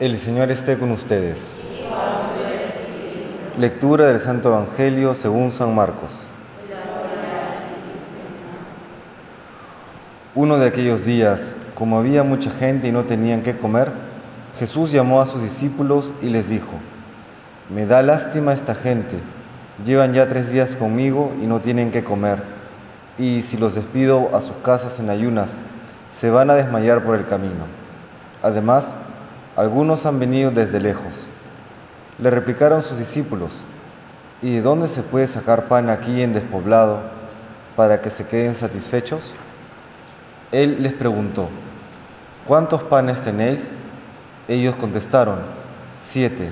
El Señor esté con ustedes. Lectura del Santo Evangelio según San Marcos. Uno de aquellos días, como había mucha gente y no tenían qué comer, Jesús llamó a sus discípulos y les dijo, Me da lástima esta gente, llevan ya tres días conmigo y no tienen qué comer, y si los despido a sus casas en ayunas, se van a desmayar por el camino. Además, algunos han venido desde lejos. Le replicaron sus discípulos, ¿y de dónde se puede sacar pan aquí en despoblado para que se queden satisfechos? Él les preguntó, ¿cuántos panes tenéis? Ellos contestaron, siete.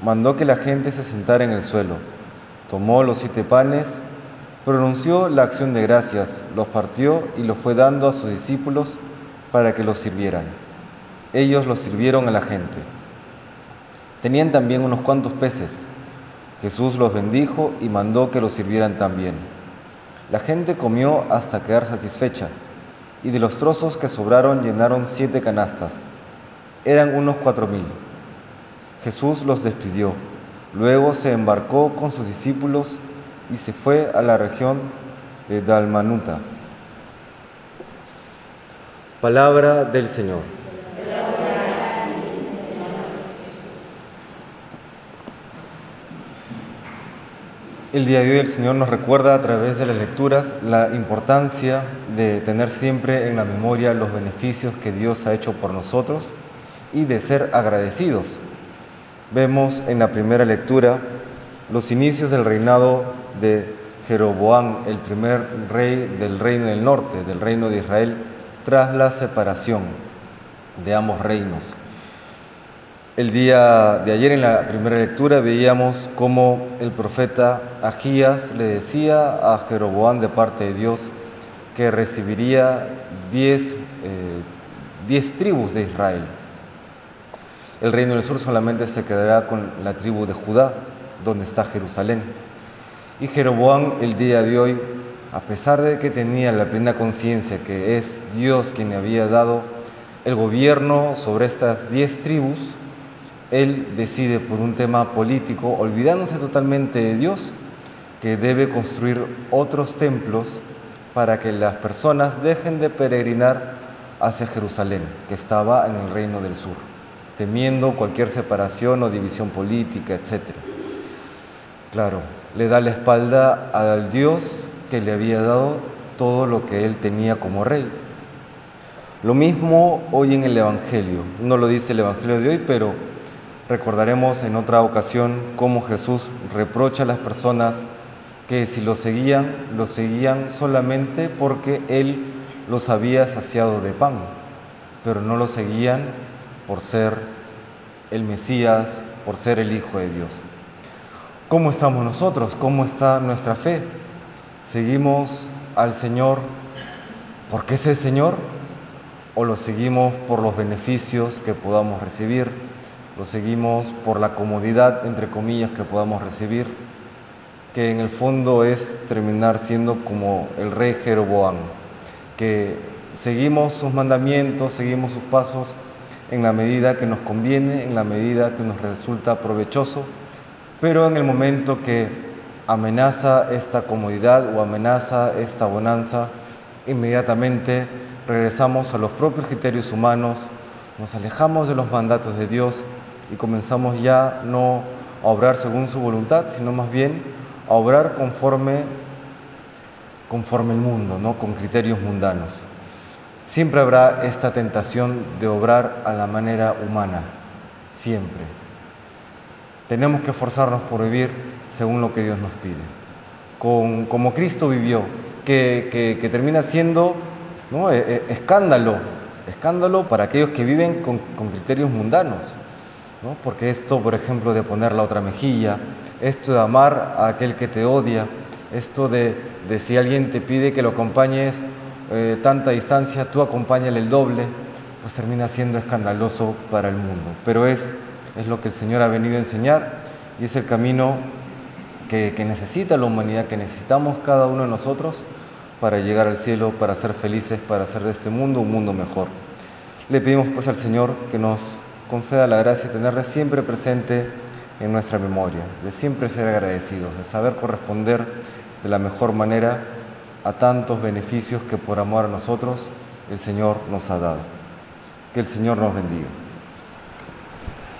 Mandó que la gente se sentara en el suelo. Tomó los siete panes, pronunció la acción de gracias, los partió y los fue dando a sus discípulos para que los sirvieran ellos los sirvieron a la gente. Tenían también unos cuantos peces. Jesús los bendijo y mandó que los sirvieran también. La gente comió hasta quedar satisfecha, y de los trozos que sobraron llenaron siete canastas. Eran unos cuatro mil. Jesús los despidió. Luego se embarcó con sus discípulos y se fue a la región de Dalmanuta. Palabra del Señor. El día de hoy el Señor nos recuerda a través de las lecturas la importancia de tener siempre en la memoria los beneficios que Dios ha hecho por nosotros y de ser agradecidos. Vemos en la primera lectura los inicios del reinado de Jeroboam, el primer rey del reino del norte, del reino de Israel, tras la separación de ambos reinos. El día de ayer en la primera lectura veíamos cómo el profeta Agías le decía a Jeroboam de parte de Dios que recibiría diez, eh, diez tribus de Israel. El reino del sur solamente se quedará con la tribu de Judá, donde está Jerusalén. Y Jeroboam el día de hoy, a pesar de que tenía la plena conciencia que es Dios quien le había dado el gobierno sobre estas diez tribus, él decide por un tema político, olvidándose totalmente de Dios, que debe construir otros templos para que las personas dejen de peregrinar hacia Jerusalén, que estaba en el reino del sur, temiendo cualquier separación o división política, etc. Claro, le da la espalda al Dios que le había dado todo lo que él tenía como rey. Lo mismo hoy en el Evangelio, no lo dice el Evangelio de hoy, pero Recordaremos en otra ocasión cómo Jesús reprocha a las personas que si lo seguían, lo seguían solamente porque Él los había saciado de pan, pero no lo seguían por ser el Mesías, por ser el Hijo de Dios. ¿Cómo estamos nosotros? ¿Cómo está nuestra fe? ¿Seguimos al Señor porque es el Señor? ¿O lo seguimos por los beneficios que podamos recibir? Lo seguimos por la comodidad, entre comillas, que podamos recibir, que en el fondo es terminar siendo como el rey Jeroboam, que seguimos sus mandamientos, seguimos sus pasos en la medida que nos conviene, en la medida que nos resulta provechoso, pero en el momento que amenaza esta comodidad o amenaza esta bonanza, inmediatamente regresamos a los propios criterios humanos, nos alejamos de los mandatos de Dios y comenzamos ya no a obrar según su voluntad, sino más bien a obrar conforme, conforme el mundo, ¿no? con criterios mundanos. Siempre habrá esta tentación de obrar a la manera humana, siempre. Tenemos que esforzarnos por vivir según lo que Dios nos pide, con, como Cristo vivió, que, que, termina siendo ¿no? E, e, escándalo, escándalo para aquellos que viven con, con criterios mundanos. Porque esto, por ejemplo, de poner la otra mejilla, esto de amar a aquel que te odia, esto de, si alguien te pide que lo acompañes eh, tanta distancia, tú acompáñale el doble, pues termina siendo escandaloso para el mundo. Pero es, es lo que el Señor ha venido a enseñar y es el camino que, que necesita la humanidad, que necesitamos cada uno de nosotros para llegar al cielo, para ser felices, para hacer de este mundo un mundo mejor. Le pedimos pues al Señor que nos conceda la gracia de tenerle siempre presente en nuestra memoria, de siempre ser agradecidos, de saber corresponder de la mejor manera a tantos beneficios que por amor a nosotros el Señor nos ha dado. Que el Señor nos bendiga.